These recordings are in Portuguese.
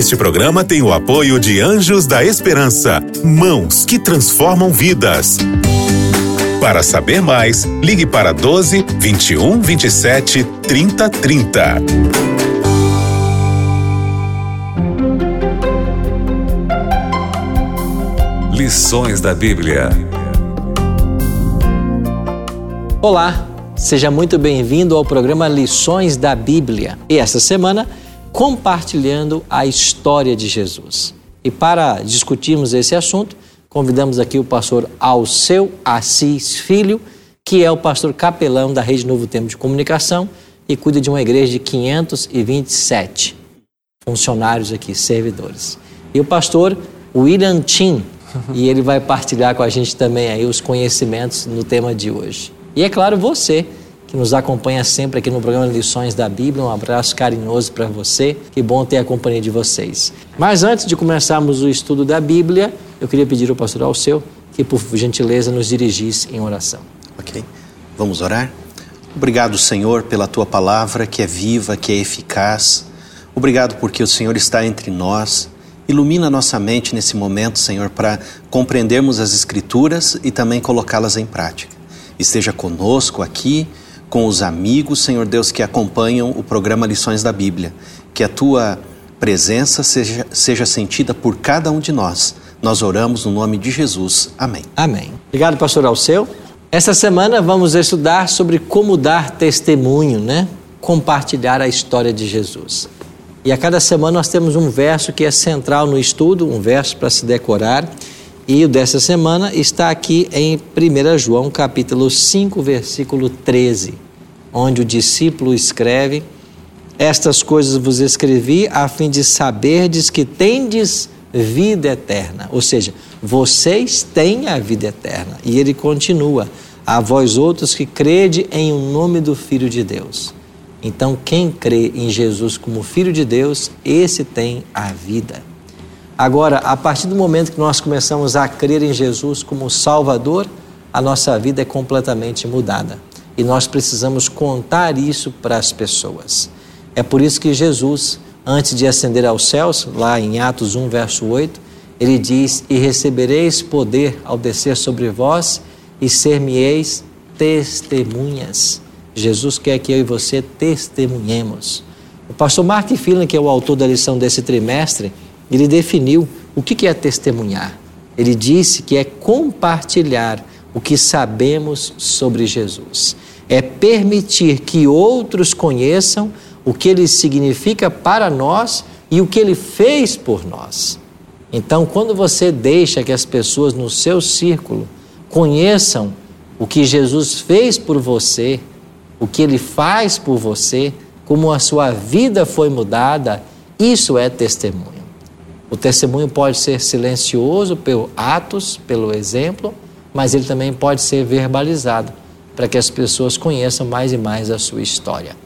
Este programa tem o apoio de Anjos da Esperança, mãos que transformam vidas. Para saber mais, ligue para 12 21 27 30 30. Lições da Bíblia. Olá, seja muito bem-vindo ao programa Lições da Bíblia. E esta semana, compartilhando a história de Jesus. E para discutirmos esse assunto, convidamos aqui o pastor Alceu Assis Filho, que é o pastor capelão da Rede Novo Tempo de Comunicação e cuida de uma igreja de 527 funcionários aqui, servidores. E o pastor William Tim, e ele vai partilhar com a gente também aí os conhecimentos no tema de hoje. E é claro, você que nos acompanha sempre aqui no programa Lições da Bíblia, um abraço carinhoso para você. Que bom ter a companhia de vocês. Mas antes de começarmos o estudo da Bíblia, eu queria pedir ao pastor Alceu que, por gentileza, nos dirigisse em oração. Ok. Vamos orar? Obrigado, Senhor, pela tua palavra que é viva, que é eficaz. Obrigado porque o Senhor está entre nós. Ilumina nossa mente nesse momento, Senhor, para compreendermos as Escrituras e também colocá-las em prática esteja conosco aqui, com os amigos, Senhor Deus, que acompanham o programa Lições da Bíblia. Que a tua presença seja, seja sentida por cada um de nós. Nós oramos no nome de Jesus. Amém. Amém. Obrigado, pastor Alceu. Essa semana vamos estudar sobre como dar testemunho, né? Compartilhar a história de Jesus. E a cada semana nós temos um verso que é central no estudo, um verso para se decorar. E o dessa semana está aqui em 1 João capítulo 5, versículo 13, onde o discípulo escreve: Estas coisas vos escrevi a fim de saberdes que tendes vida eterna. Ou seja, vocês têm a vida eterna. E ele continua: A vós outros que crede em o um nome do Filho de Deus. Então, quem crê em Jesus como Filho de Deus, esse tem a vida. Agora, a partir do momento que nós começamos a crer em Jesus como Salvador, a nossa vida é completamente mudada. E nós precisamos contar isso para as pessoas. É por isso que Jesus, antes de ascender aos céus, lá em Atos 1, verso 8, ele diz: E recebereis poder ao descer sobre vós, e ser-me-eis testemunhas. Jesus quer que eu e você testemunhemos. O pastor Mark Phelan, que é o autor da lição desse trimestre, ele definiu o que é testemunhar. Ele disse que é compartilhar o que sabemos sobre Jesus. É permitir que outros conheçam o que ele significa para nós e o que ele fez por nós. Então, quando você deixa que as pessoas no seu círculo conheçam o que Jesus fez por você, o que ele faz por você, como a sua vida foi mudada, isso é testemunho. O testemunho pode ser silencioso pelo atos, pelo exemplo, mas ele também pode ser verbalizado para que as pessoas conheçam mais e mais a sua história.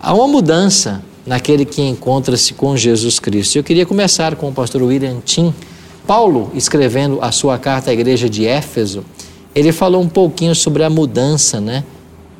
Há uma mudança naquele que encontra-se com Jesus Cristo. Eu queria começar com o pastor William Tim. Paulo, escrevendo a sua carta à igreja de Éfeso, ele falou um pouquinho sobre a mudança, né,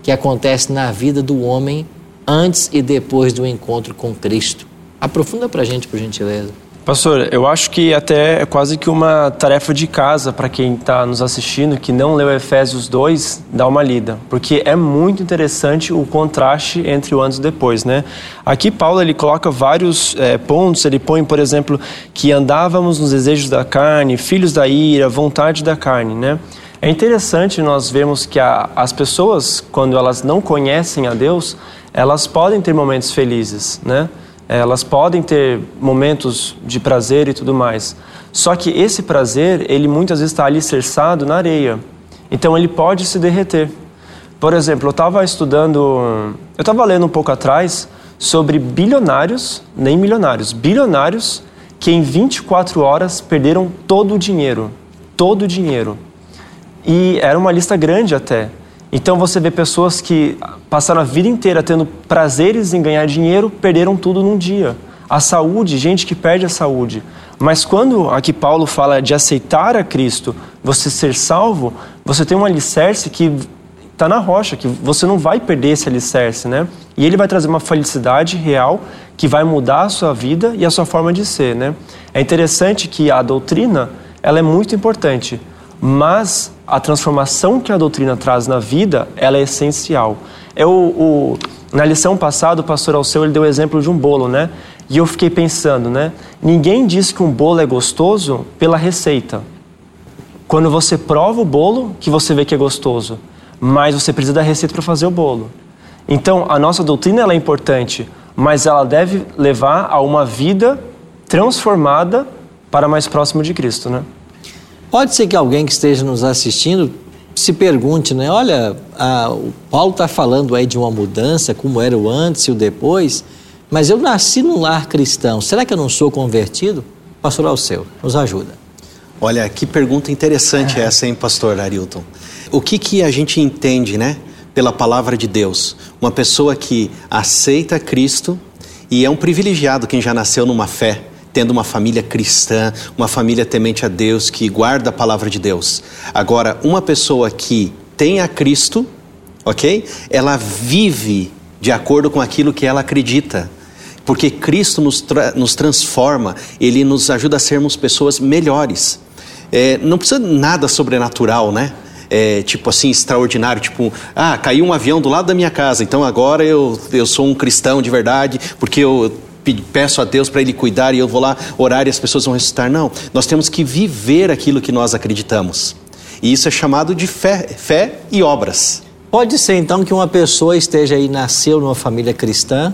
que acontece na vida do homem antes e depois do encontro com Cristo. Aprofunda para a gente, por gentileza. Pastor, eu acho que até é quase que uma tarefa de casa para quem está nos assistindo que não leu Efésios 2, dar uma lida, porque é muito interessante o contraste entre o antes e depois, né? Aqui Paulo ele coloca vários é, pontos, ele põe, por exemplo, que andávamos nos desejos da carne, filhos da ira, vontade da carne, né? É interessante nós vemos que a, as pessoas, quando elas não conhecem a Deus, elas podem ter momentos felizes, né? Elas podem ter momentos de prazer e tudo mais. Só que esse prazer, ele muitas vezes está alicerçado na areia. Então ele pode se derreter. Por exemplo, eu estava estudando, eu estava lendo um pouco atrás sobre bilionários, nem milionários, bilionários que em 24 horas perderam todo o dinheiro. Todo o dinheiro. E era uma lista grande até. Então você vê pessoas que passaram a vida inteira tendo prazeres em ganhar dinheiro, perderam tudo num dia. A saúde, gente que perde a saúde. Mas quando aqui Paulo fala de aceitar a Cristo, você ser salvo, você tem um alicerce que está na rocha, que você não vai perder esse alicerce, né? E ele vai trazer uma felicidade real que vai mudar a sua vida e a sua forma de ser, né? É interessante que a doutrina, ela é muito importante, mas a transformação que a doutrina traz na vida, ela é essencial. É o, o na lição passada, o pastor Alceu ele deu o exemplo de um bolo, né? E eu fiquei pensando, né? Ninguém diz que um bolo é gostoso pela receita. Quando você prova o bolo, que você vê que é gostoso. Mas você precisa da receita para fazer o bolo. Então, a nossa doutrina ela é importante, mas ela deve levar a uma vida transformada para mais próximo de Cristo, né? Pode ser que alguém que esteja nos assistindo se pergunte, né? Olha, a, o Paulo está falando aí de uma mudança, como era o antes e o depois, mas eu nasci num lar cristão, será que eu não sou convertido? Pastor Alceu, nos ajuda. Olha, que pergunta interessante é. essa, hein, pastor Arilton? O que, que a gente entende, né, pela palavra de Deus? Uma pessoa que aceita Cristo e é um privilegiado quem já nasceu numa fé, tendo uma família cristã, uma família temente a Deus, que guarda a palavra de Deus. Agora, uma pessoa que tem a Cristo, ok? Ela vive de acordo com aquilo que ela acredita. Porque Cristo nos, tra nos transforma, Ele nos ajuda a sermos pessoas melhores. É, não precisa nada sobrenatural, né? É, tipo assim, extraordinário, tipo, ah, caiu um avião do lado da minha casa, então agora eu, eu sou um cristão de verdade, porque eu peço a Deus para Ele cuidar e eu vou lá orar e as pessoas vão ressuscitar. Não, nós temos que viver aquilo que nós acreditamos. E isso é chamado de fé, fé e obras. Pode ser então que uma pessoa esteja aí, nasceu numa família cristã,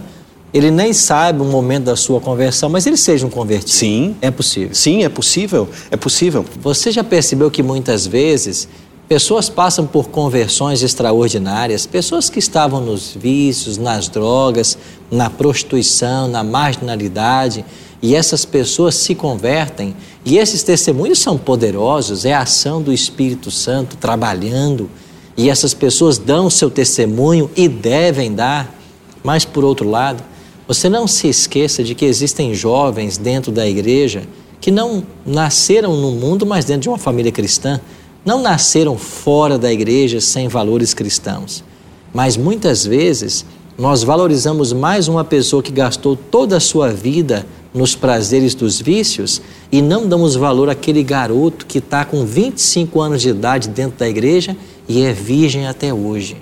ele nem sabe o momento da sua conversão, mas ele seja um convertido. Sim. É possível. Sim, é possível. É possível. Você já percebeu que muitas vezes Pessoas passam por conversões extraordinárias, pessoas que estavam nos vícios, nas drogas, na prostituição, na marginalidade, e essas pessoas se convertem, e esses testemunhos são poderosos, é a ação do Espírito Santo trabalhando, e essas pessoas dão o seu testemunho e devem dar. Mas por outro lado, você não se esqueça de que existem jovens dentro da igreja que não nasceram no mundo, mas dentro de uma família cristã não nasceram fora da igreja sem valores cristãos. Mas muitas vezes nós valorizamos mais uma pessoa que gastou toda a sua vida nos prazeres dos vícios e não damos valor àquele garoto que está com 25 anos de idade dentro da igreja e é virgem até hoje.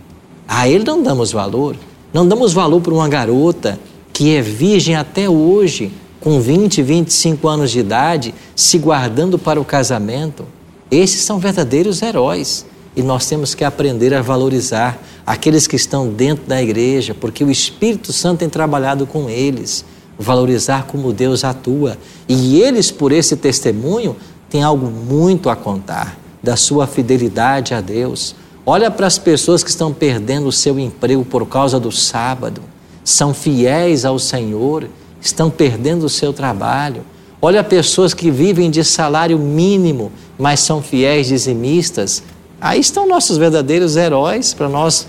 A ele não damos valor. Não damos valor para uma garota que é virgem até hoje, com 20, 25 anos de idade, se guardando para o casamento. Esses são verdadeiros heróis e nós temos que aprender a valorizar aqueles que estão dentro da igreja, porque o Espírito Santo tem trabalhado com eles, valorizar como Deus atua. E eles, por esse testemunho, têm algo muito a contar da sua fidelidade a Deus. Olha para as pessoas que estão perdendo o seu emprego por causa do sábado, são fiéis ao Senhor, estão perdendo o seu trabalho. Olha pessoas que vivem de salário mínimo, mas são fiéis dizimistas. Aí estão nossos verdadeiros heróis para nós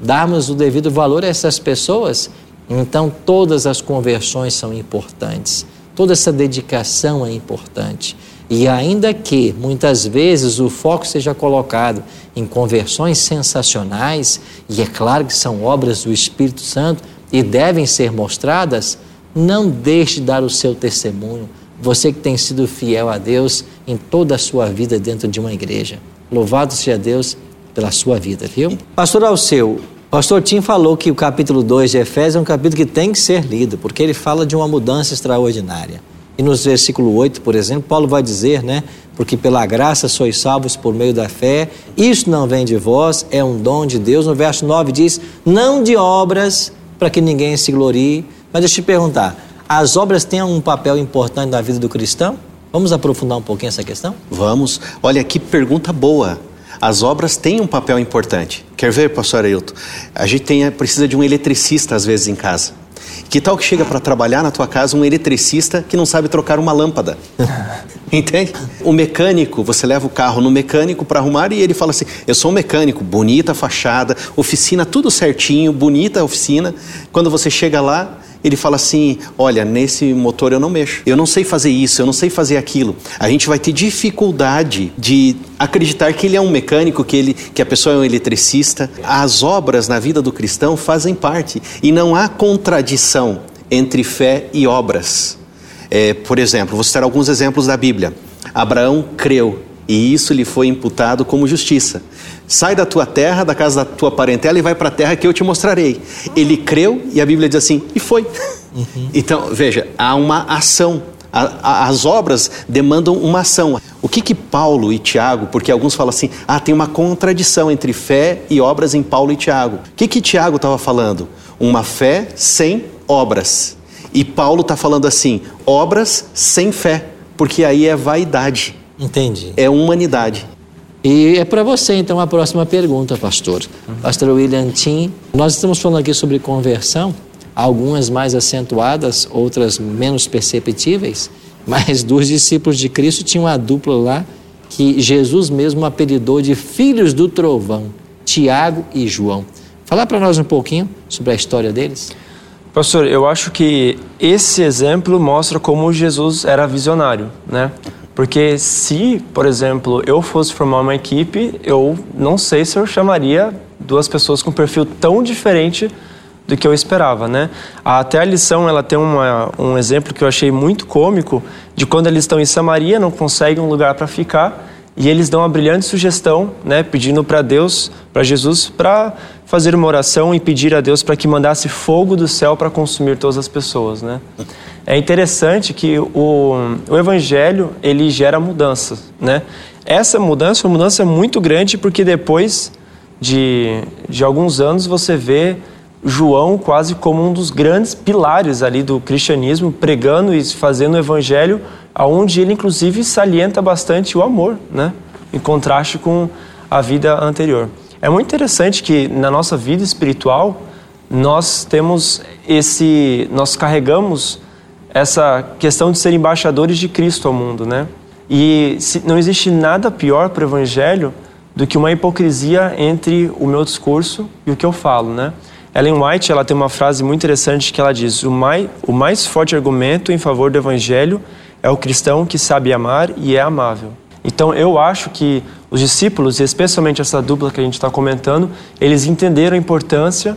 darmos o devido valor a essas pessoas. Então, todas as conversões são importantes, toda essa dedicação é importante. E ainda que muitas vezes o foco seja colocado em conversões sensacionais, e é claro que são obras do Espírito Santo e devem ser mostradas, não deixe de dar o seu testemunho você que tem sido fiel a Deus em toda a sua vida dentro de uma igreja. Louvado seja Deus pela sua vida, viu? Pastor Alceu, pastor Tim falou que o capítulo 2 de Efésios é um capítulo que tem que ser lido, porque ele fala de uma mudança extraordinária. E no versículo 8, por exemplo, Paulo vai dizer, né? Porque pela graça sois salvos por meio da fé, isso não vem de vós, é um dom de Deus. No verso 9 diz: não de obras, para que ninguém se glorie. Mas deixa eu te perguntar: as obras têm um papel importante na vida do cristão? Vamos aprofundar um pouquinho essa questão? Vamos. Olha que pergunta boa. As obras têm um papel importante. Quer ver, pastor Ailton? A gente tem, precisa de um eletricista às vezes em casa. Que tal que chega para trabalhar na tua casa um eletricista que não sabe trocar uma lâmpada? Entende? O mecânico, você leva o carro no mecânico para arrumar e ele fala assim: Eu sou um mecânico, bonita a fachada, oficina tudo certinho, bonita a oficina. Quando você chega lá, ele fala assim: olha, nesse motor eu não mexo, eu não sei fazer isso, eu não sei fazer aquilo. A gente vai ter dificuldade de acreditar que ele é um mecânico, que, ele, que a pessoa é um eletricista. As obras na vida do cristão fazem parte e não há contradição entre fé e obras. É, por exemplo, vou citar alguns exemplos da Bíblia. Abraão creu e isso lhe foi imputado como justiça. Sai da tua terra, da casa da tua parentela e vai para a terra que eu te mostrarei. Ele creu e a Bíblia diz assim, e foi. Uhum. Então, veja, há uma ação. As obras demandam uma ação. O que que Paulo e Tiago, porque alguns falam assim, ah, tem uma contradição entre fé e obras em Paulo e Tiago. O que que Tiago estava falando? Uma fé sem obras. E Paulo está falando assim, obras sem fé, porque aí é vaidade. Entendi. É humanidade. E é para você, então, a próxima pergunta, pastor. Uhum. Pastor William Tim, nós estamos falando aqui sobre conversão, algumas mais acentuadas, outras menos perceptíveis, mas dos discípulos de Cristo tinha uma dupla lá que Jesus mesmo apelidou de filhos do trovão, Tiago e João. Falar para nós um pouquinho sobre a história deles? Pastor, eu acho que esse exemplo mostra como Jesus era visionário, né? Porque se, por exemplo, eu fosse formar uma equipe, eu não sei se eu chamaria duas pessoas com perfil tão diferente do que eu esperava, né? Até a lição, ela tem uma, um exemplo que eu achei muito cômico de quando eles estão em Samaria, não conseguem um lugar para ficar, e eles dão uma brilhante sugestão, né, pedindo para Deus, para Jesus, para fazer uma oração e pedir a Deus para que mandasse fogo do céu para consumir todas as pessoas, né? É interessante que o, o evangelho ele gera mudança, né? Essa mudança é uma mudança muito grande porque depois de, de alguns anos você vê João quase como um dos grandes pilares ali do cristianismo, pregando e fazendo o evangelho, aonde ele inclusive salienta bastante o amor, né? Em contraste com a vida anterior. É muito interessante que na nossa vida espiritual nós temos esse, nós carregamos essa questão de ser embaixadores de Cristo ao mundo, né? E se, não existe nada pior para o Evangelho do que uma hipocrisia entre o meu discurso e o que eu falo, né? Ellen White ela tem uma frase muito interessante que ela diz: o mais, o mais forte argumento em favor do Evangelho é o cristão que sabe amar e é amável. Então eu acho que os discípulos, e especialmente essa dupla que a gente está comentando, eles entenderam a importância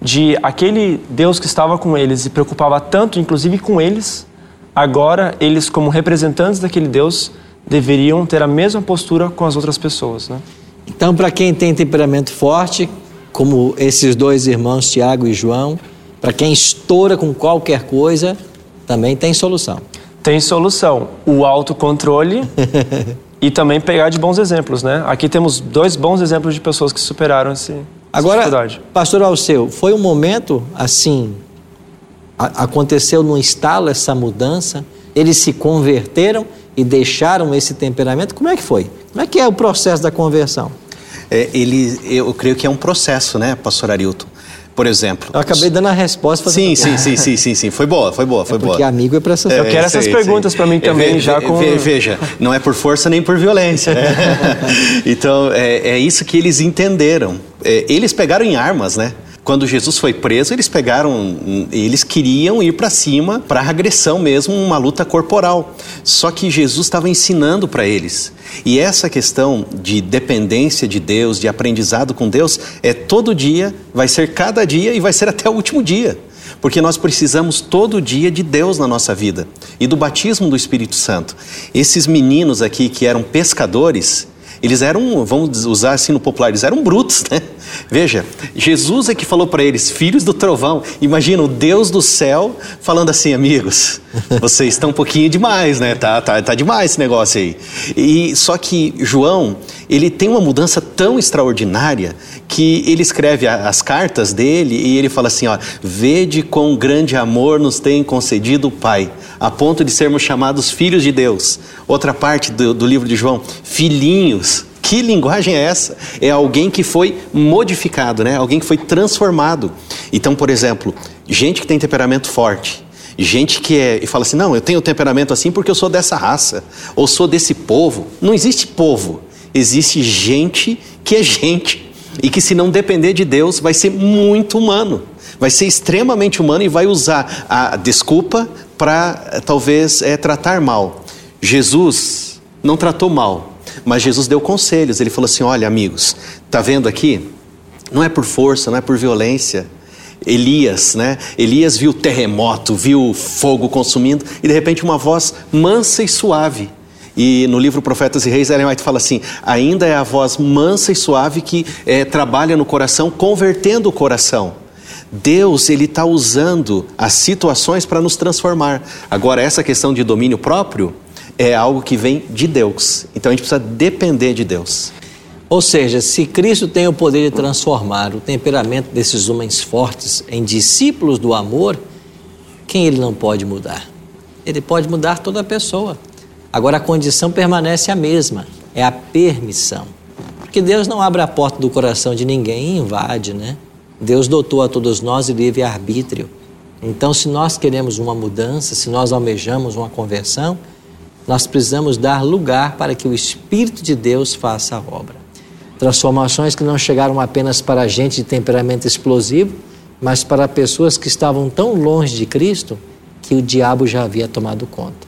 de aquele Deus que estava com eles e preocupava tanto, inclusive com eles, agora eles, como representantes daquele Deus, deveriam ter a mesma postura com as outras pessoas. Né? Então, para quem tem temperamento forte, como esses dois irmãos, Tiago e João, para quem estoura com qualquer coisa, também tem solução. Tem solução. O autocontrole e também pegar de bons exemplos, né? Aqui temos dois bons exemplos de pessoas que superaram esse, Agora, pastor Alceu, foi um momento assim, a, aconteceu no estalo essa mudança, eles se converteram e deixaram esse temperamento, como é que foi? Como é que é o processo da conversão? É, ele, eu creio que é um processo, né, pastor Arilton? Por exemplo. Eu acabei dando a resposta. Sim, sim, sim, sim, sim, sim. Foi boa, foi boa, foi é boa. Porque amigo é para essas Eu quero essas perguntas para mim também, é, já com. Veja, não é por força nem por violência. Né? então, é, é, isso que eles entenderam. É, eles pegaram em armas, né? Quando Jesus foi preso, eles pegaram, eles queriam ir para cima para agressão mesmo, uma luta corporal. Só que Jesus estava ensinando para eles. E essa questão de dependência de Deus, de aprendizado com Deus, é todo dia, vai ser cada dia e vai ser até o último dia. Porque nós precisamos todo dia de Deus na nossa vida e do batismo do Espírito Santo. Esses meninos aqui que eram pescadores, eles eram, vamos usar assim no popular, eles eram brutos, né? Veja, Jesus é que falou para eles, filhos do trovão. Imagina o Deus do céu falando assim, amigos, vocês estão um pouquinho demais, né? Tá, tá, tá demais esse negócio aí. E só que João, ele tem uma mudança tão extraordinária que ele escreve as cartas dele e ele fala assim, ó, vede quão grande amor nos tem concedido o Pai, a ponto de sermos chamados filhos de Deus. Outra parte do, do livro de João, filhinhos. Que linguagem é essa? É alguém que foi modificado, né? Alguém que foi transformado. Então, por exemplo, gente que tem temperamento forte, gente que é e fala assim: "Não, eu tenho temperamento assim porque eu sou dessa raça, ou sou desse povo". Não existe povo. Existe gente que é gente e que se não depender de Deus vai ser muito humano. vai ser extremamente humano e vai usar a desculpa para talvez é, tratar mal. Jesus não tratou mal, mas Jesus deu conselhos. Ele falou assim: olha, amigos, tá vendo aqui? Não é por força, não é por violência. Elias, né? Elias viu terremoto, viu fogo consumindo e de repente uma voz mansa e suave. E no livro Profetas e Reis, Ellen White fala assim: ainda é a voz mansa e suave que é, trabalha no coração, convertendo o coração. Deus ele está usando as situações para nos transformar. Agora essa questão de domínio próprio é algo que vem de Deus. Então a gente precisa depender de Deus. Ou seja, se Cristo tem o poder de transformar o temperamento desses homens fortes em discípulos do amor, quem ele não pode mudar? Ele pode mudar toda a pessoa. Agora a condição permanece a mesma, é a permissão. Porque Deus não abre a porta do coração de ninguém e invade, né? Deus dotou a todos nós livre arbítrio. Então, se nós queremos uma mudança, se nós almejamos uma conversão, nós precisamos dar lugar para que o Espírito de Deus faça a obra. Transformações que não chegaram apenas para gente de temperamento explosivo, mas para pessoas que estavam tão longe de Cristo que o diabo já havia tomado conta.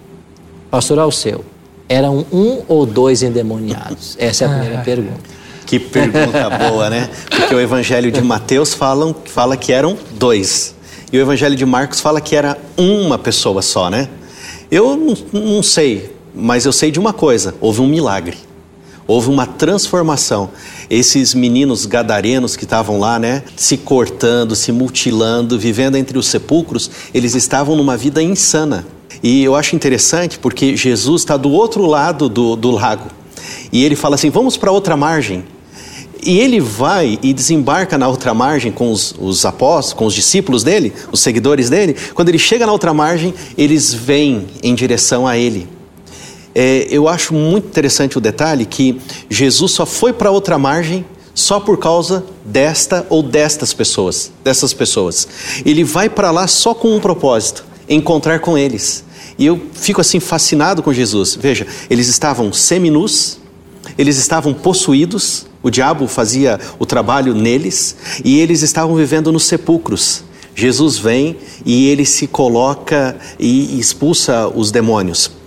Pastor Alceu, eram um ou dois endemoniados? Essa é a primeira ah. pergunta. Que pergunta boa, né? Porque o Evangelho de Mateus fala, fala que eram dois. E o Evangelho de Marcos fala que era uma pessoa só, né? Eu não, não sei, mas eu sei de uma coisa: houve um milagre. Houve uma transformação. Esses meninos gadarenos que estavam lá, né, se cortando, se mutilando, vivendo entre os sepulcros, eles estavam numa vida insana. E eu acho interessante porque Jesus está do outro lado do, do lago. E ele fala assim: vamos para outra margem. E ele vai e desembarca na outra margem com os, os, apóstolos, com os discípulos dele, os seguidores dele. Quando ele chega na outra margem, eles vêm em direção a ele. É, eu acho muito interessante o detalhe que Jesus só foi para outra margem só por causa desta ou destas pessoas, dessas pessoas. Ele vai para lá só com um propósito: encontrar com eles. E eu fico assim fascinado com Jesus. Veja, eles estavam seminus, eles estavam possuídos, o diabo fazia o trabalho neles, e eles estavam vivendo nos sepulcros. Jesus vem e ele se coloca e expulsa os demônios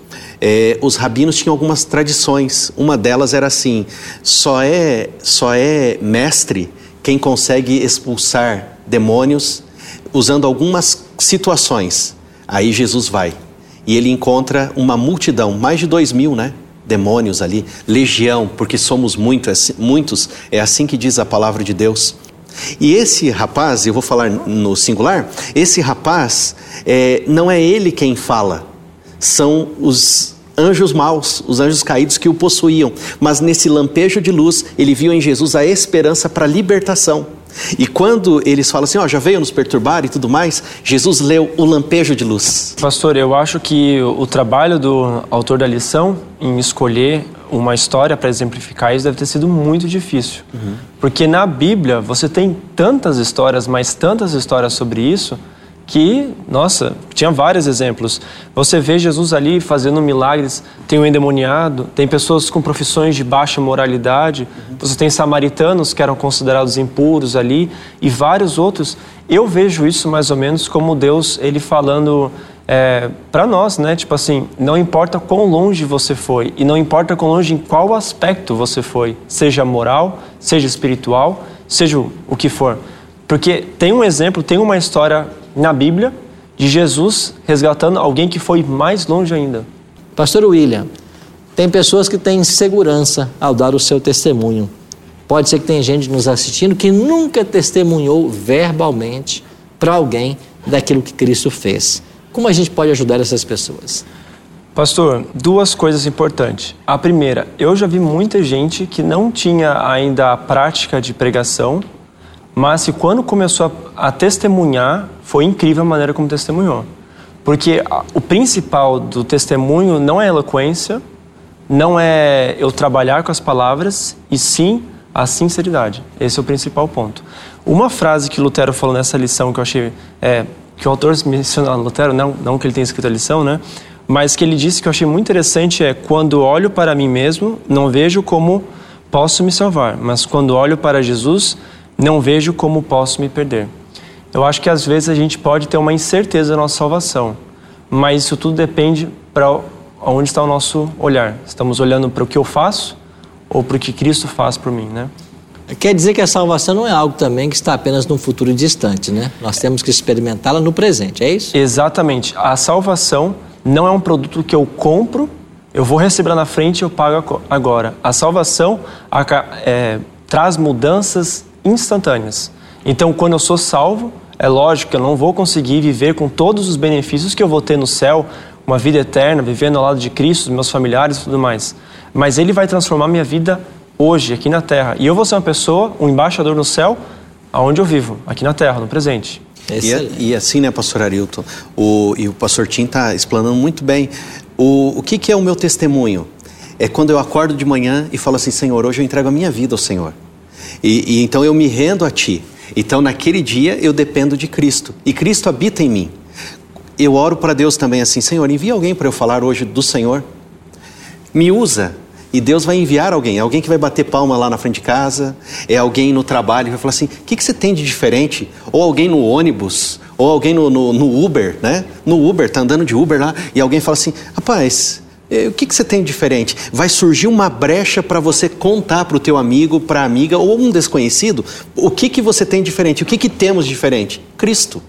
é, os rabinos tinham algumas tradições. Uma delas era assim: só é, só é mestre quem consegue expulsar demônios usando algumas situações. Aí Jesus vai e ele encontra uma multidão, mais de dois mil, né? Demônios ali, legião, porque somos muito, é muitos, é assim que diz a palavra de Deus. E esse rapaz, eu vou falar no singular, esse rapaz é, não é ele quem fala, são os anjos maus, os anjos caídos que o possuíam. Mas nesse lampejo de luz, ele viu em Jesus a esperança para a libertação. E quando eles falam assim, ó, oh, já veio nos perturbar e tudo mais, Jesus leu o lampejo de luz. Pastor, eu acho que o trabalho do autor da lição em escolher uma história para exemplificar isso deve ter sido muito difícil. Uhum. Porque na Bíblia você tem tantas histórias, mas tantas histórias sobre isso, que, nossa, tinha vários exemplos. Você vê Jesus ali fazendo milagres, tem o endemoniado, tem pessoas com profissões de baixa moralidade, você tem samaritanos que eram considerados impuros ali e vários outros. Eu vejo isso mais ou menos como Deus, ele falando é, para nós, né? Tipo assim, não importa quão longe você foi e não importa quão longe em qual aspecto você foi, seja moral, seja espiritual, seja o que for. Porque tem um exemplo, tem uma história na Bíblia de Jesus resgatando alguém que foi mais longe ainda. Pastor William, tem pessoas que têm segurança ao dar o seu testemunho. Pode ser que tenha gente nos assistindo que nunca testemunhou verbalmente para alguém daquilo que Cristo fez. Como a gente pode ajudar essas pessoas? Pastor, duas coisas importantes. A primeira, eu já vi muita gente que não tinha ainda a prática de pregação, mas que quando começou a, a testemunhar, foi incrível a maneira como testemunhou. Porque o principal do testemunho não é eloquência, não é eu trabalhar com as palavras, e sim a sinceridade. Esse é o principal ponto. Uma frase que Lutero falou nessa lição que eu achei. É, que o autor menciona Lutero, não, não que ele tenha escrito a lição, né? Mas que ele disse que eu achei muito interessante é: quando olho para mim mesmo, não vejo como posso me salvar, mas quando olho para Jesus, não vejo como posso me perder. Eu acho que às vezes a gente pode ter uma incerteza da nossa salvação, mas isso tudo depende para onde está o nosso olhar. Estamos olhando para o que eu faço ou para o que Cristo faz por mim, né? Quer dizer que a salvação não é algo também que está apenas num futuro distante, né? Nós temos que experimentá-la no presente, é isso? Exatamente. A salvação não é um produto que eu compro, eu vou receber na frente e eu pago agora. A salvação é, traz mudanças instantâneas. Então, quando eu sou salvo, é lógico que eu não vou conseguir viver com todos os benefícios que eu vou ter no céu, uma vida eterna, vivendo ao lado de Cristo, dos meus familiares e tudo mais. Mas Ele vai transformar minha vida hoje, aqui na terra. E eu vou ser uma pessoa, um embaixador no céu, aonde eu vivo, aqui na terra, no presente. E, e, assim, né, pastor Arilton, o, e o pastor Tim está explanando muito bem. O, o que, que é o meu testemunho? É quando eu acordo de manhã e falo assim, Senhor, hoje eu entrego a minha vida ao Senhor. E, e então eu me rendo a Ti. Então naquele dia eu dependo de Cristo. E Cristo habita em mim. Eu oro para Deus também assim, Senhor, envia alguém para eu falar hoje do Senhor. Me usa, e Deus vai enviar alguém, alguém que vai bater palma lá na frente de casa, é alguém no trabalho que vai falar assim: o que, que você tem de diferente? Ou alguém no ônibus, ou alguém no, no, no Uber, né? No Uber, tá andando de Uber lá, e alguém fala assim: rapaz, o que, que você tem diferente? Vai surgir uma brecha para você contar para o teu amigo, para a amiga ou um desconhecido o que, que você tem diferente, o que, que temos diferente? Cristo.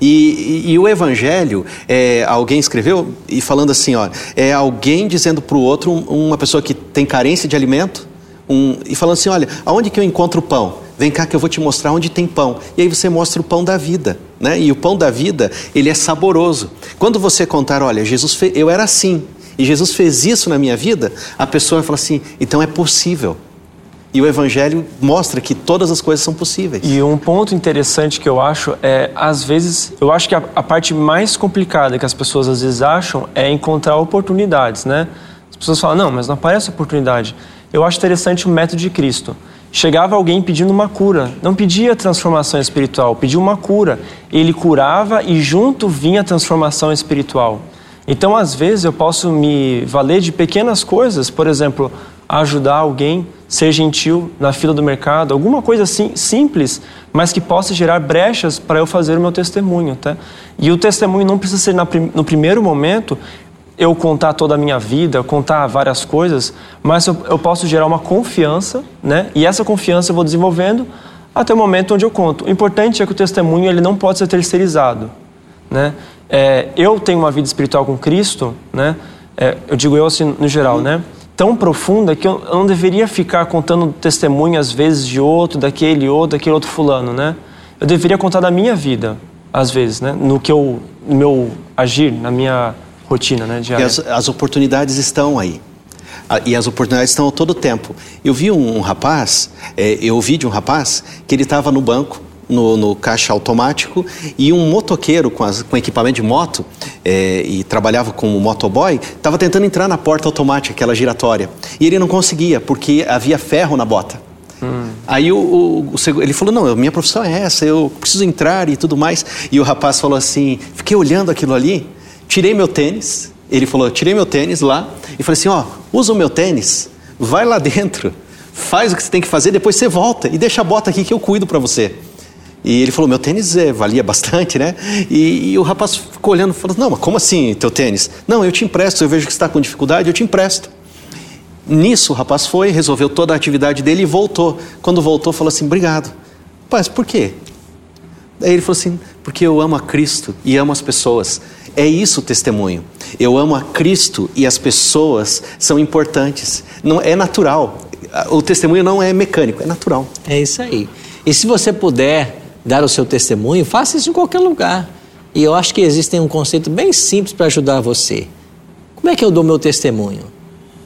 E, e, e o Evangelho, é, alguém escreveu e falando assim, ó, é alguém dizendo para o outro, uma pessoa que tem carência de alimento, um, e falando assim, olha, aonde que eu encontro pão? Vem cá que eu vou te mostrar onde tem pão. E aí você mostra o pão da vida, né? E o pão da vida, ele é saboroso. Quando você contar, olha, Jesus fez, eu era assim, e Jesus fez isso na minha vida, a pessoa vai falar assim, então é possível. E o Evangelho mostra que todas as coisas são possíveis. E um ponto interessante que eu acho é, às vezes, eu acho que a, a, parte mais complicada que as pessoas às vezes acham é encontrar oportunidades, né? As pessoas falam, não, mas não aparece oportunidade. Eu acho interessante o método de Cristo. Chegava alguém pedindo uma cura, não pedia transformação espiritual, pedia uma cura. Ele curava e junto vinha a transformação espiritual. Então, às vezes, eu posso me valer de pequenas coisas, por exemplo, ajudar alguém, ser gentil na fila do mercado, alguma coisa assim simples, mas que possa gerar brechas para eu fazer o meu testemunho, tá? E o testemunho não precisa ser no primeiro momento eu contar toda a minha vida, contar várias coisas, mas eu, eu posso gerar uma confiança, né? E essa confiança eu vou desenvolvendo até o momento onde eu conto. O importante é que o testemunho ele não pode ser terceirizado, né? É, eu tenho uma vida espiritual com Cristo, né? É, eu digo eu assim no geral, né? tão profunda que eu não deveria ficar contando testemunho às vezes de outro, daquele outro, daquele outro fulano, né? Eu deveria contar da minha vida, às vezes, né? No que eu, no meu agir, na minha rotina, né? Diária. As, as oportunidades estão aí. E as oportunidades estão a todo tempo. Eu vi um, um rapaz, é, eu ouvi de um rapaz que ele estava no banco no, no, caixa automático e um motoqueiro com, as, com equipamento de moto é, e trabalhava como motoboy estava tentando entrar na porta automática, aquela giratória. E ele não conseguia porque havia ferro na bota. Hum. Aí o, o, o, ele falou: Não, minha profissão é essa, eu preciso entrar e tudo mais. E o rapaz falou assim: Fiquei olhando aquilo ali, tirei meu tênis. Ele falou: Tirei meu tênis lá e falei assim: Ó, usa o meu tênis, vai lá dentro, faz o que você tem que fazer, depois você volta e deixa a bota aqui que eu cuido para você. E ele falou, meu tênis é, valia bastante, né? E, e, o rapaz ficou olhando e falou, não, mas como assim teu tênis? Não, eu te empresto, eu vejo que está com dificuldade, eu te empresto. Nisso o rapaz foi, resolveu toda a atividade dele e voltou. Quando voltou, falou assim, obrigado. Mas por quê? Daí ele falou assim, porque eu amo a Cristo e amo as pessoas. É isso o testemunho. Eu amo a Cristo e as pessoas são importantes. Não é natural. O testemunho não é mecânico, é natural. É isso aí. E se você puder dar o seu testemunho, faça isso em qualquer lugar. E eu acho que existe um conceito bem simples para ajudar você. Como é que eu dou meu testemunho?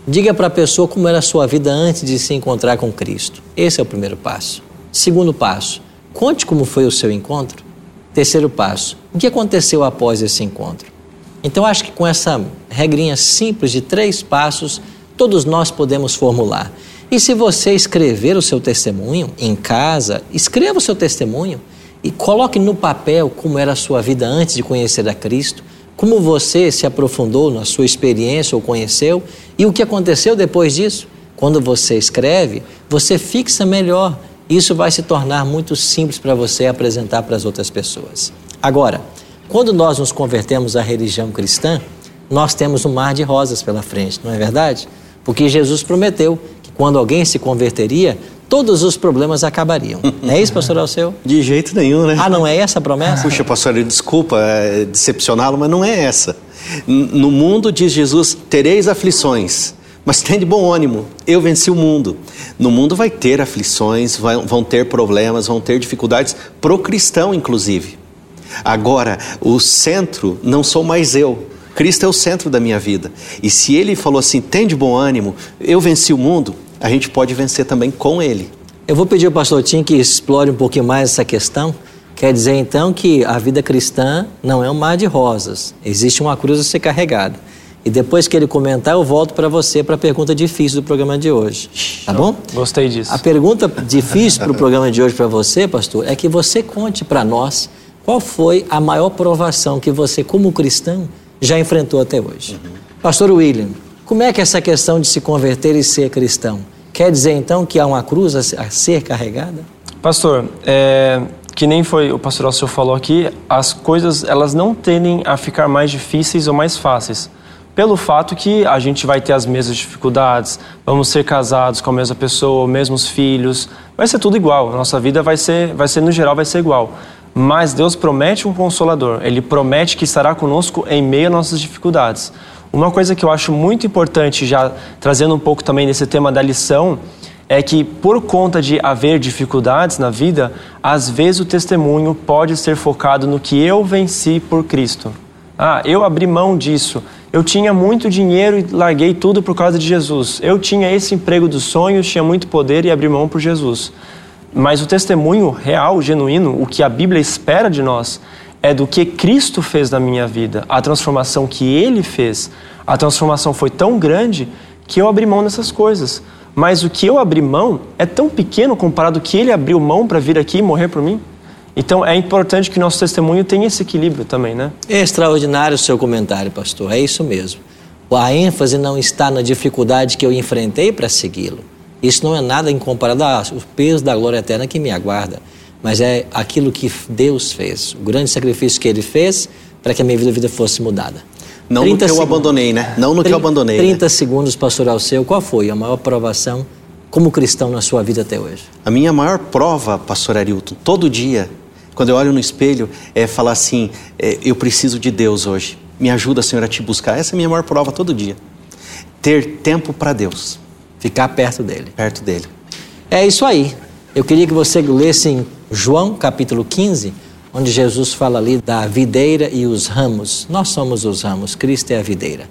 Diga para a pessoa como era a sua vida antes de se encontrar com Cristo. Esse é o primeiro passo. Segundo passo, conte como foi o seu encontro. Terceiro passo, o que aconteceu após esse encontro? Então, acho que com essa regrinha simples de três passos, todos nós podemos formular. E se você escrever o seu testemunho em casa, escreva o seu testemunho e coloque no papel como era a sua vida antes de conhecer a Cristo, como você se aprofundou na sua experiência ou conheceu e o que aconteceu depois disso. Quando você escreve, você fixa melhor isso vai se tornar muito simples para você apresentar para as outras pessoas. Agora, quando nós nos convertemos à religião cristã, nós temos um mar de rosas pela frente, não é verdade? Porque Jesus prometeu quando alguém se converteria, todos os problemas acabariam. Não é isso, pastor Alceu? De jeito nenhum, né? Ah, não é essa a promessa? Puxa, pastor, desculpa é, decepcioná-lo, mas não é essa. No mundo, diz Jesus, tereis aflições, mas tem de bom ânimo, eu venci o mundo. No mundo vai ter aflições, vão ter problemas, vão ter dificuldades, pro cristão, inclusive. Agora, o centro não sou mais eu. Cristo é o centro da minha vida. E se ele falou assim, tem de bom ânimo, eu venci o mundo, a gente pode vencer também com ele. Eu vou pedir ao pastor Tim que explore um pouquinho mais essa questão. Quer dizer então que a vida cristã não é um mar de rosas. Existe uma cruz a ser carregada. E depois que ele comentar, eu volto para você para a pergunta difícil do programa de hoje. Tá bom? Gostei disso. A pergunta difícil para o programa de hoje para você, pastor, é que você conte para nós qual foi a maior provação que você, como cristão, já enfrentou até hoje. Uhum. Pastor William, como é que essa questão de se converter e ser cristão? Quer dizer então que há uma cruz a ser carregada? Pastor, é, que nem foi o pastor Alceu falou aqui, as coisas elas não tendem a ficar mais difíceis ou mais fáceis. Pelo fato que a gente vai ter as mesmas dificuldades, vamos ser casados com a mesma pessoa, mesmos filhos, vai ser tudo igual. A nossa vida vai ser, vai ser no geral vai ser igual. Mas Deus promete um consolador. Ele promete que estará conosco em meio às nossas dificuldades. Uma coisa que eu acho muito importante, já trazendo um pouco também desse tema da lição, é que por conta de haver dificuldades na vida, às vezes o testemunho pode ser focado no que eu venci por Cristo. Ah, eu abri mão disso. Eu tinha muito dinheiro e larguei tudo por causa de Jesus. Eu tinha esse emprego dos sonhos, tinha muito poder e abri mão por Jesus. Mas o testemunho real, genuíno, o que a Bíblia espera de nós, é do que Cristo fez na minha vida, a transformação que Ele fez. A transformação foi tão grande que eu abri mão dessas coisas. Mas o que eu abri mão é tão pequeno comparado ao que Ele abriu mão para vir aqui e morrer por mim. Então é importante que nosso testemunho tenha esse equilíbrio também, né? É extraordinário o seu comentário, pastor. É isso mesmo. A ênfase não está na dificuldade que eu enfrentei para segui-lo isso não é nada em comparado ao peso da glória eterna que me aguarda, mas é aquilo que Deus fez, o grande sacrifício que Ele fez para que a minha vida fosse mudada. Não no que eu abandonei, né? Não no 30, que eu abandonei. 30 né? segundos, pastoral seu, qual foi a maior provação como cristão na sua vida até hoje? A minha maior prova, pastor Arilton, todo dia, quando eu olho no espelho, é falar assim: é, eu preciso de Deus hoje. Me ajuda, Senhor, a te buscar. Essa é a minha maior prova todo dia. Ter tempo para Deus. Ficar perto dele. Perto dele. É isso aí. Eu queria que você lesse em João capítulo 15, onde Jesus fala ali da videira e os ramos. Nós somos os ramos, Cristo é a videira.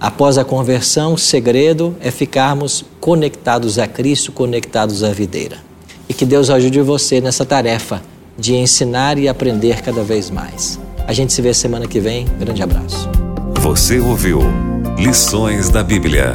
Após a conversão, o segredo é ficarmos conectados a Cristo, conectados à videira. E que Deus ajude você nessa tarefa de ensinar e aprender cada vez mais. A gente se vê semana que vem. Grande abraço. Você ouviu Lições da Bíblia